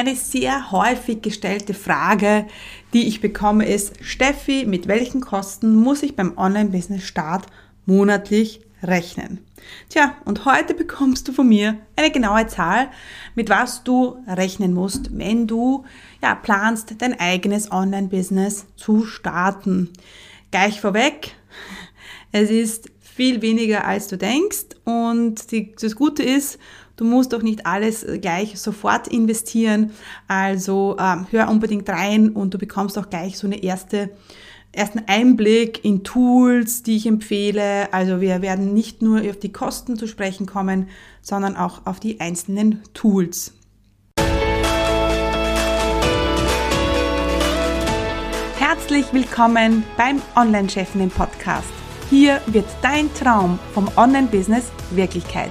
Eine sehr häufig gestellte Frage, die ich bekomme, ist, Steffi, mit welchen Kosten muss ich beim Online-Business-Start monatlich rechnen? Tja, und heute bekommst du von mir eine genaue Zahl, mit was du rechnen musst, wenn du ja, planst, dein eigenes Online-Business zu starten. Gleich vorweg, es ist viel weniger als du denkst und die, das Gute ist, Du musst doch nicht alles äh, gleich sofort investieren. Also ähm, hör unbedingt rein und du bekommst auch gleich so eine erste ersten Einblick in Tools, die ich empfehle. Also wir werden nicht nur auf die Kosten zu sprechen kommen, sondern auch auf die einzelnen Tools. Herzlich willkommen beim Online-Chefinnen Podcast. Hier wird dein Traum vom Online-Business Wirklichkeit.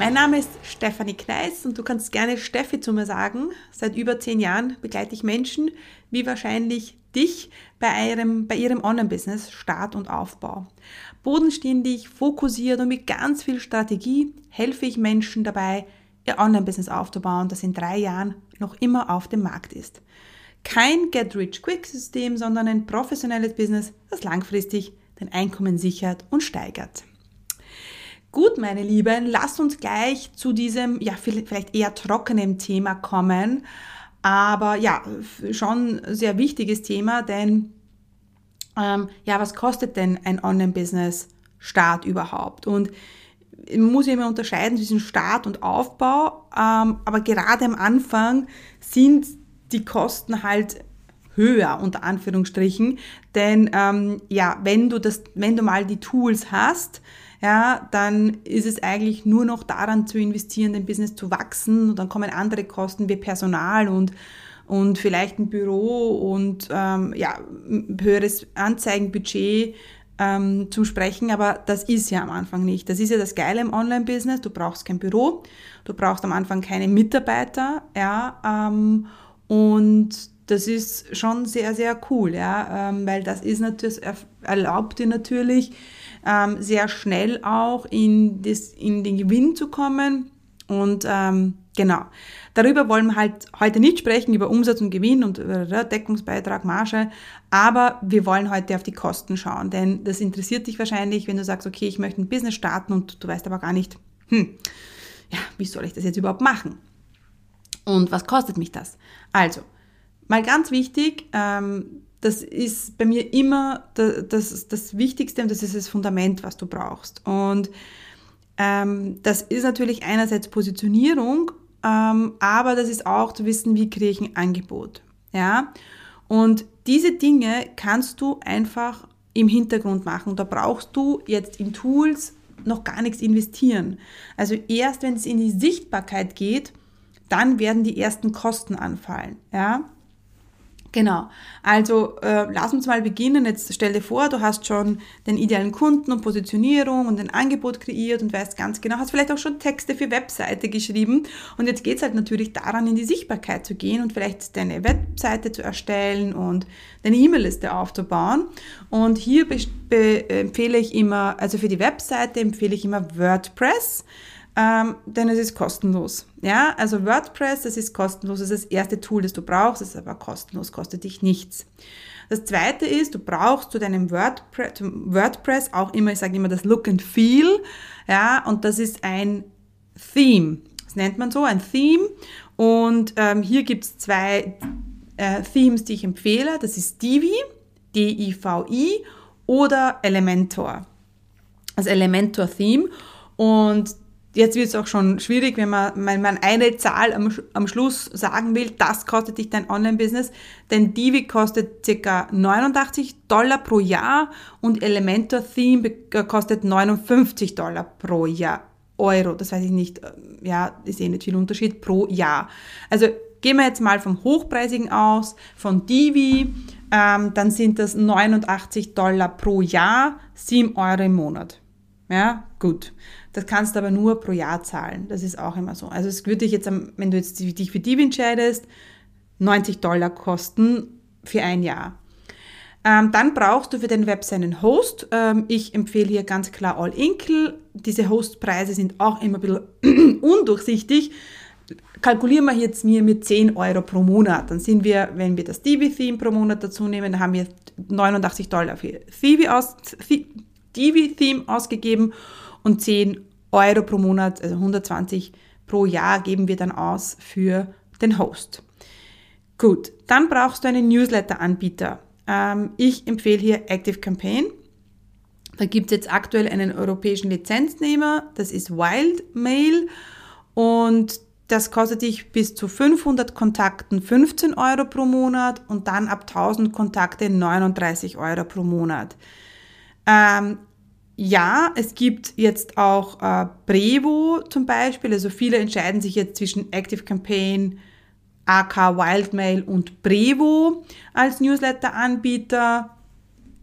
Mein Name ist Stefanie Kneis und du kannst gerne Steffi zu mir sagen. Seit über zehn Jahren begleite ich Menschen, wie wahrscheinlich dich, bei ihrem, bei ihrem Online-Business, Start und Aufbau. Bodenständig, fokussiert und mit ganz viel Strategie helfe ich Menschen dabei, ihr Online-Business aufzubauen, das in drei Jahren noch immer auf dem Markt ist. Kein Get-Rich-Quick-System, sondern ein professionelles Business, das langfristig dein Einkommen sichert und steigert. Gut, meine Lieben, lasst uns gleich zu diesem, ja, vielleicht eher trockenen Thema kommen. Aber ja, schon sehr wichtiges Thema, denn ähm, ja, was kostet denn ein Online-Business-Start überhaupt? Und man muss immer unterscheiden zwischen Start und Aufbau, ähm, aber gerade am Anfang sind die Kosten halt höher, unter Anführungsstrichen. Denn ähm, ja, wenn du das, wenn du mal die Tools hast, ja, dann ist es eigentlich nur noch daran zu investieren, dein Business zu wachsen. Und dann kommen andere Kosten wie Personal und und vielleicht ein Büro und ähm, ja, höheres Anzeigenbudget ähm, zum Sprechen, aber das ist ja am Anfang nicht. Das ist ja das Geile im Online-Business. Du brauchst kein Büro, du brauchst am Anfang keine Mitarbeiter, ja, ähm, und das ist schon sehr, sehr cool, ja, ähm, weil das ist natürlich, erlaubt dir natürlich, ähm, sehr schnell auch in, das, in den Gewinn zu kommen. Und ähm, genau, darüber wollen wir halt heute nicht sprechen, über Umsatz und Gewinn und äh, Deckungsbeitrag, Marge, aber wir wollen heute auf die Kosten schauen, denn das interessiert dich wahrscheinlich, wenn du sagst, okay, ich möchte ein Business starten und du weißt aber gar nicht, hm, ja, wie soll ich das jetzt überhaupt machen? Und was kostet mich das? Also, mal ganz wichtig, ähm, das ist bei mir immer das, das Wichtigste und das ist das Fundament, was du brauchst. Und ähm, das ist natürlich einerseits Positionierung, ähm, aber das ist auch zu wissen, wie kriege ich ein Angebot. Ja? Und diese Dinge kannst du einfach im Hintergrund machen. Da brauchst du jetzt in Tools noch gar nichts investieren. Also erst wenn es in die Sichtbarkeit geht, dann werden die ersten Kosten anfallen. Ja? Genau. Also äh, lass uns mal beginnen. Jetzt stell dir vor, du hast schon den idealen Kunden und Positionierung und ein Angebot kreiert und weißt ganz genau, hast vielleicht auch schon Texte für Webseite geschrieben. Und jetzt geht es halt natürlich daran, in die Sichtbarkeit zu gehen und vielleicht deine Webseite zu erstellen und deine E-Mail-Liste aufzubauen. Und hier empfehle ich immer, also für die Webseite empfehle ich immer WordPress ähm, denn es ist kostenlos. Ja, also WordPress, das ist kostenlos, das ist das erste Tool, das du brauchst, das ist aber kostenlos, kostet dich nichts. Das zweite ist, du brauchst zu deinem WordPress, WordPress auch immer, ich sage immer das Look and Feel, ja, und das ist ein Theme. Das nennt man so, ein Theme. Und ähm, hier gibt es zwei äh, Themes, die ich empfehle. Das ist Divi, D-I-V-I, oder Elementor. Das Elementor-Theme. Und Jetzt wird es auch schon schwierig, wenn man, wenn man eine Zahl am, am Schluss sagen will, das kostet dich dein Online-Business, denn Divi kostet ca. 89 Dollar pro Jahr und Elementor Theme kostet 59 Dollar pro Jahr. Euro. Das weiß ich nicht, ja, ist eh nicht viel Unterschied pro Jahr. Also gehen wir jetzt mal vom Hochpreisigen aus, von Divi, ähm, dann sind das 89 Dollar pro Jahr, 7 Euro im Monat. Ja, gut. Das kannst du aber nur pro Jahr zahlen. Das ist auch immer so. Also es würde dich jetzt, wenn du jetzt dich für Divi entscheidest, 90 Dollar kosten für ein Jahr. Ähm, dann brauchst du für den Website einen Host. Ähm, ich empfehle hier ganz klar All Inkle. Diese Hostpreise sind auch immer ein bisschen undurchsichtig. Kalkulieren wir jetzt mir mit 10 Euro pro Monat. Dann sind wir, wenn wir das Divi-Theme pro Monat dazu nehmen, dann haben wir 89 Dollar für Divi-Theme aus, Divi ausgegeben und 10 Euro pro Monat, also 120 pro Jahr geben wir dann aus für den Host. Gut, dann brauchst du einen Newsletter-Anbieter. Ähm, ich empfehle hier Active Campaign. Da gibt es jetzt aktuell einen europäischen Lizenznehmer, das ist Wildmail und das kostet dich bis zu 500 Kontakten 15 Euro pro Monat und dann ab 1000 Kontakte 39 Euro pro Monat. Ähm, ja, es gibt jetzt auch äh, Brevo zum Beispiel. Also viele entscheiden sich jetzt zwischen Active Campaign, AK Wildmail und Brevo als Newsletter-Anbieter.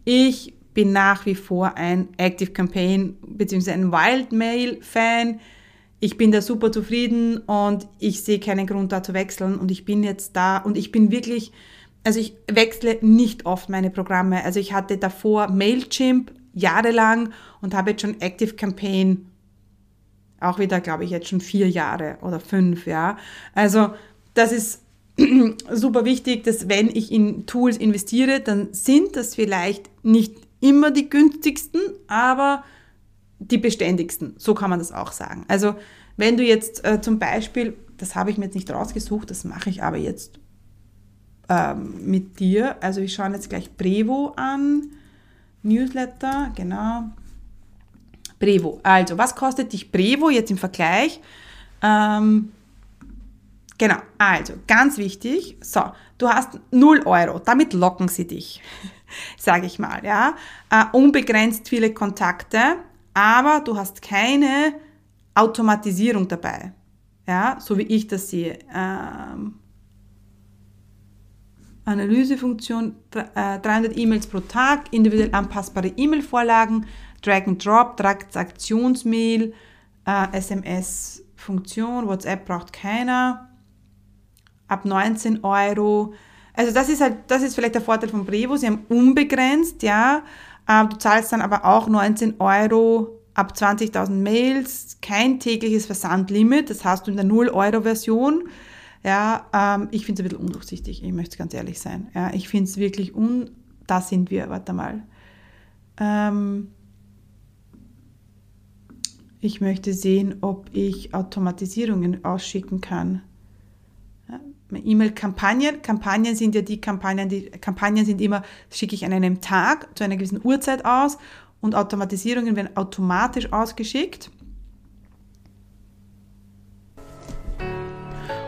Ich bin nach wie vor ein Active Campaign bzw. ein Wildmail-Fan. Ich bin da super zufrieden und ich sehe keinen Grund da zu wechseln und ich bin jetzt da und ich bin wirklich, also ich wechsle nicht oft meine Programme. Also ich hatte davor Mailchimp jahrelang und habe jetzt schon Active Campaign auch wieder, glaube ich, jetzt schon vier Jahre oder fünf, ja. Also das ist super wichtig, dass wenn ich in Tools investiere, dann sind das vielleicht nicht immer die günstigsten, aber die beständigsten. So kann man das auch sagen. Also wenn du jetzt äh, zum Beispiel, das habe ich mir jetzt nicht rausgesucht, das mache ich aber jetzt ähm, mit dir. Also wir schauen jetzt gleich Brevo an. Newsletter, genau. Brevo. Also, was kostet dich Brevo jetzt im Vergleich? Ähm, Genau, also ganz wichtig, so, du hast 0 Euro, damit locken sie dich, sage ich mal, ja. Äh, unbegrenzt viele Kontakte, aber du hast keine Automatisierung dabei, ja, so wie ich das sehe. Ähm, Analysefunktion, 300 äh, E-Mails pro Tag, individuell anpassbare E-Mail-Vorlagen, Drag and Drop, Transaktionsmail, äh, SMS-Funktion, WhatsApp braucht keiner ab 19 Euro. Also das ist halt, das ist vielleicht der Vorteil von Brevo. Sie haben unbegrenzt, ja. Ähm, du zahlst dann aber auch 19 Euro ab 20.000 Mails, kein tägliches Versandlimit. Das hast du in der 0-Euro-Version. Ja, ähm, ich finde es ein bisschen undurchsichtig, ich möchte ganz ehrlich sein. Ja, ich finde es wirklich un... Da sind wir, warte mal. Ähm, ich möchte sehen, ob ich Automatisierungen ausschicken kann. E-Mail-Kampagnen. Kampagnen sind ja die Kampagnen, die Kampagnen sind immer, schicke ich an einem Tag zu einer gewissen Uhrzeit aus und Automatisierungen werden automatisch ausgeschickt.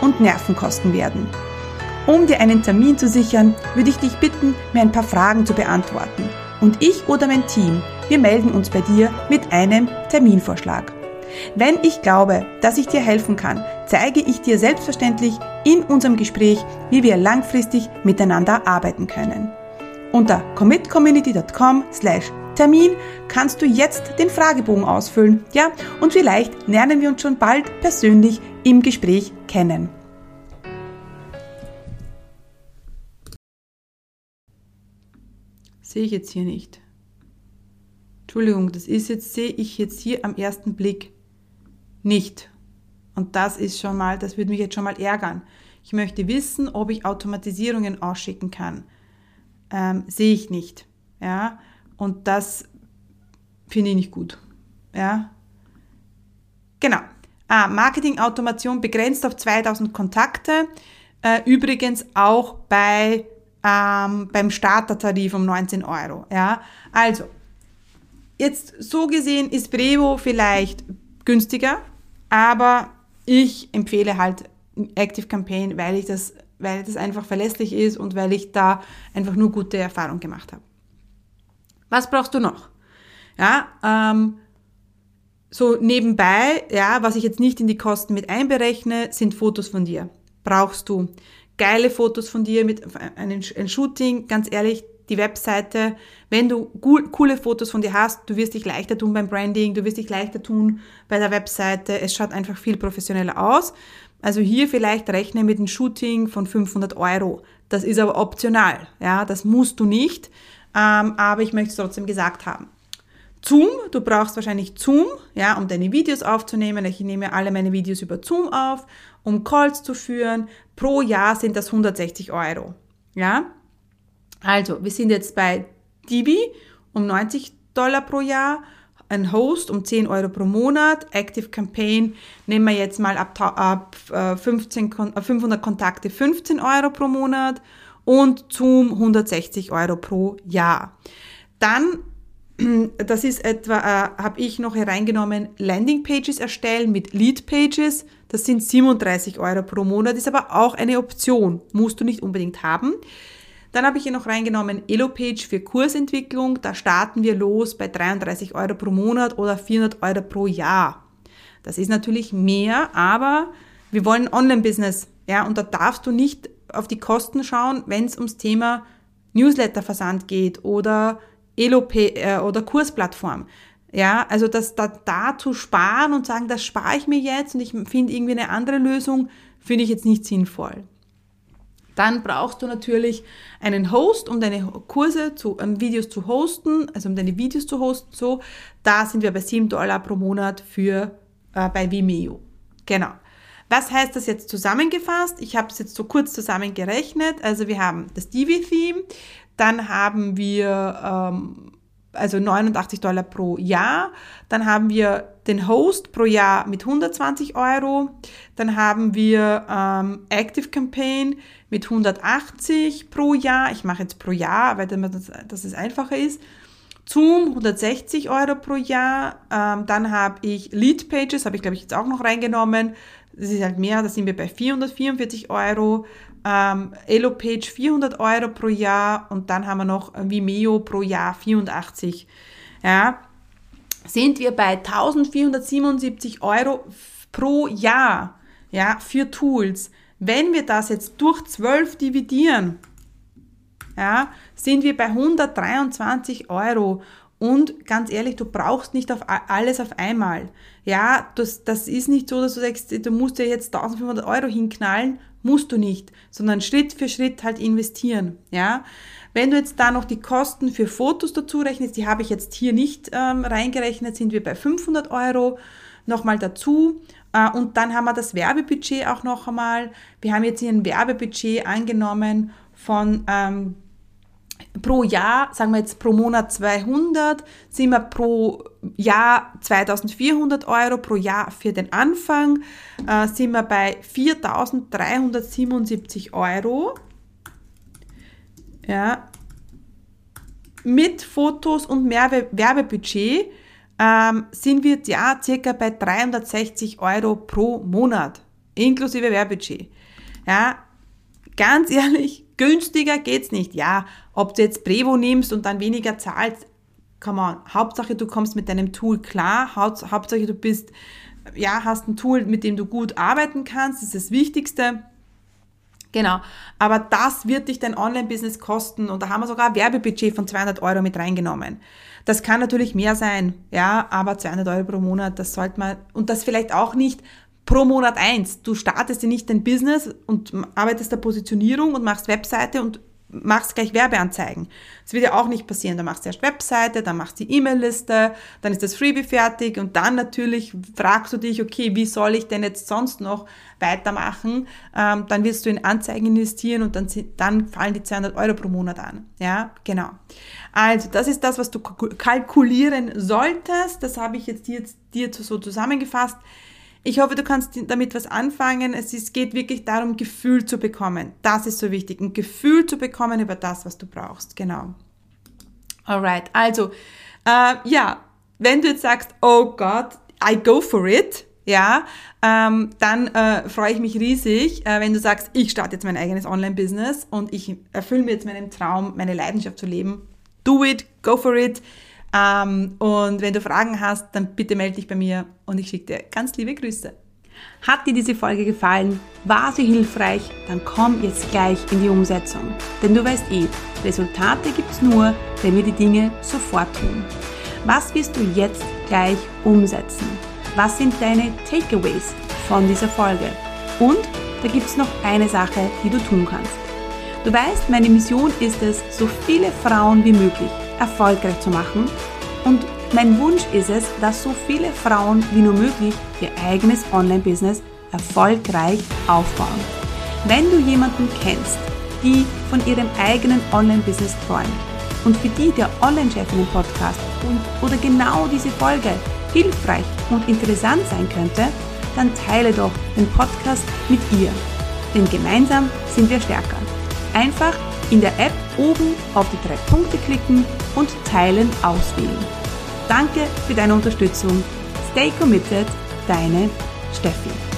und Nerven kosten werden. Um dir einen Termin zu sichern, würde ich dich bitten, mir ein paar Fragen zu beantworten. Und ich oder mein Team, wir melden uns bei dir mit einem Terminvorschlag. Wenn ich glaube, dass ich dir helfen kann, zeige ich dir selbstverständlich in unserem Gespräch, wie wir langfristig miteinander arbeiten können. Unter commitcommunity.com slash Termin kannst du jetzt den Fragebogen ausfüllen, ja, und vielleicht lernen wir uns schon bald persönlich im Gespräch kennen. Sehe ich jetzt hier nicht. Entschuldigung, das ist jetzt, sehe ich jetzt hier am ersten Blick nicht. Und das ist schon mal, das würde mich jetzt schon mal ärgern. Ich möchte wissen, ob ich Automatisierungen ausschicken kann. Ähm, sehe ich nicht. Ja, und das finde ich nicht gut. Ja, genau. Ah, Marketing-Automation begrenzt auf 2000 Kontakte. Äh, übrigens auch bei, ähm, beim Startertarif um 19 Euro. Ja, also, jetzt so gesehen ist Brevo vielleicht günstiger, aber ich empfehle halt Active Campaign, weil ich das, weil das einfach verlässlich ist und weil ich da einfach nur gute Erfahrungen gemacht habe. Was brauchst du noch? Ja, ähm, so nebenbei, ja, was ich jetzt nicht in die Kosten mit einberechne, sind Fotos von dir. Brauchst du geile Fotos von dir mit einem ein Shooting, ganz ehrlich, die Webseite, wenn du coole Fotos von dir hast, du wirst dich leichter tun beim Branding, du wirst dich leichter tun bei der Webseite, es schaut einfach viel professioneller aus. Also hier vielleicht rechne mit einem Shooting von 500 Euro. Das ist aber optional, ja, das musst du nicht, ähm, aber ich möchte es trotzdem gesagt haben. Zoom, du brauchst wahrscheinlich Zoom, ja, um deine Videos aufzunehmen. Ich nehme alle meine Videos über Zoom auf, um Calls zu führen. Pro Jahr sind das 160 Euro, ja. Also, wir sind jetzt bei Divi um 90 Dollar pro Jahr, ein Host um 10 Euro pro Monat, Active Campaign nehmen wir jetzt mal ab, ab 15, äh, 500 äh, Kontakte 15 Euro pro Monat und Zoom 160 Euro pro Jahr. Dann das ist etwa, äh, habe ich noch hereingenommen, Landingpages erstellen mit Leadpages. Das sind 37 Euro pro Monat, ist aber auch eine Option, musst du nicht unbedingt haben. Dann habe ich hier noch reingenommen Elo-Page für Kursentwicklung. Da starten wir los bei 33 Euro pro Monat oder 400 Euro pro Jahr. Das ist natürlich mehr, aber wir wollen Online-Business. Ja, und da darfst du nicht auf die Kosten schauen, wenn es ums Thema Newsletter-Versand geht oder Elo äh, oder Kursplattform. Ja, also das da, da zu sparen und sagen, das spare ich mir jetzt und ich finde irgendwie eine andere Lösung, finde ich jetzt nicht sinnvoll. Dann brauchst du natürlich einen Host, um deine Kurse zu, um Videos zu hosten, also um deine Videos zu hosten. So, da sind wir bei 7 Dollar pro Monat für äh, bei Vimeo. Genau. Was heißt das jetzt zusammengefasst? Ich habe es jetzt so kurz zusammengerechnet. Also wir haben das Divi-Theme, dann haben wir ähm, also 89 Dollar pro Jahr. Dann haben wir den Host pro Jahr mit 120 Euro. Dann haben wir ähm, Active Campaign mit 180 pro Jahr. Ich mache jetzt pro Jahr, weil das, dass es einfacher ist. Zoom 160 Euro pro Jahr. Ähm, dann habe ich Lead Pages, habe ich glaube ich jetzt auch noch reingenommen. Das ist halt mehr, da sind wir bei 444 Euro ähm, Elopage 400 Euro pro Jahr und dann haben wir noch Vimeo pro Jahr 84. Ja, sind wir bei 1477 Euro pro Jahr ja, für Tools. Wenn wir das jetzt durch 12 dividieren, ja, sind wir bei 123 Euro. Und ganz ehrlich, du brauchst nicht auf alles auf einmal. Ja, das, das ist nicht so, dass du sagst, du musst dir jetzt 1500 Euro hinknallen Musst du nicht, sondern Schritt für Schritt halt investieren, ja. Wenn du jetzt da noch die Kosten für Fotos dazu rechnest, die habe ich jetzt hier nicht ähm, reingerechnet, sind wir bei 500 Euro nochmal dazu. Äh, und dann haben wir das Werbebudget auch noch einmal. Wir haben jetzt hier ein Werbebudget angenommen von ähm, pro Jahr, sagen wir jetzt pro Monat 200, sind wir pro Jahr 2400 Euro pro Jahr für den Anfang, äh, sind wir bei 4377 Euro. Ja, mit Fotos und mehr Werbebudget ähm, sind wir ja circa bei 360 Euro pro Monat, inklusive Werbebudget. Ja, ganz ehrlich, günstiger geht's nicht. Ja, ob du jetzt Brevo nimmst und dann weniger zahlst, come on. Hauptsache, du kommst mit deinem Tool klar. Hauptsache, du bist, ja, hast ein Tool, mit dem du gut arbeiten kannst. Das ist das Wichtigste. Genau. Aber das wird dich dein Online-Business kosten. Und da haben wir sogar ein Werbebudget von 200 Euro mit reingenommen. Das kann natürlich mehr sein. Ja, aber 200 Euro pro Monat, das sollte man, und das vielleicht auch nicht pro Monat eins. Du startest dir nicht dein Business und arbeitest der Positionierung und machst Webseite und machst gleich Werbeanzeigen. Das wird ja auch nicht passieren. Da machst du erst Webseite, dann machst du die E-Mail-Liste, dann ist das Freebie fertig und dann natürlich fragst du dich, okay, wie soll ich denn jetzt sonst noch weitermachen? Ähm, dann wirst du in Anzeigen investieren und dann, dann fallen die 200 Euro pro Monat an. Ja, genau. Also, das ist das, was du kalkulieren solltest. Das habe ich jetzt dir, dir so zusammengefasst. Ich hoffe, du kannst damit was anfangen. Es ist, geht wirklich darum, Gefühl zu bekommen. Das ist so wichtig. Ein Gefühl zu bekommen über das, was du brauchst. Genau. Alright. Also, äh, ja, wenn du jetzt sagst, oh Gott, I go for it, ja, ähm, dann äh, freue ich mich riesig, äh, wenn du sagst, ich starte jetzt mein eigenes Online-Business und ich erfülle mir jetzt meinen Traum, meine Leidenschaft zu leben. Do it, go for it. Ähm, und wenn du Fragen hast, dann bitte melde dich bei mir und ich schicke dir ganz liebe Grüße. Hat dir diese Folge gefallen? War sie hilfreich? Dann komm jetzt gleich in die Umsetzung. Denn du weißt eh, Resultate gibt es nur, wenn wir die Dinge sofort tun. Was wirst du jetzt gleich umsetzen? Was sind deine Takeaways von dieser Folge? Und da gibt es noch eine Sache, die du tun kannst. Du weißt, meine Mission ist es, so viele Frauen wie möglich erfolgreich zu machen. Und mein Wunsch ist es, dass so viele Frauen wie nur möglich ihr eigenes Online-Business erfolgreich aufbauen. Wenn du jemanden kennst, die von ihrem eigenen Online-Business träumt und für die der Online-Chefinnen-Podcast oder genau diese Folge hilfreich und interessant sein könnte, dann teile doch den Podcast mit ihr. Denn gemeinsam sind wir stärker. Einfach in der App oben auf die drei Punkte klicken und Teilen auswählen. Danke für deine Unterstützung. Stay committed, deine Steffi.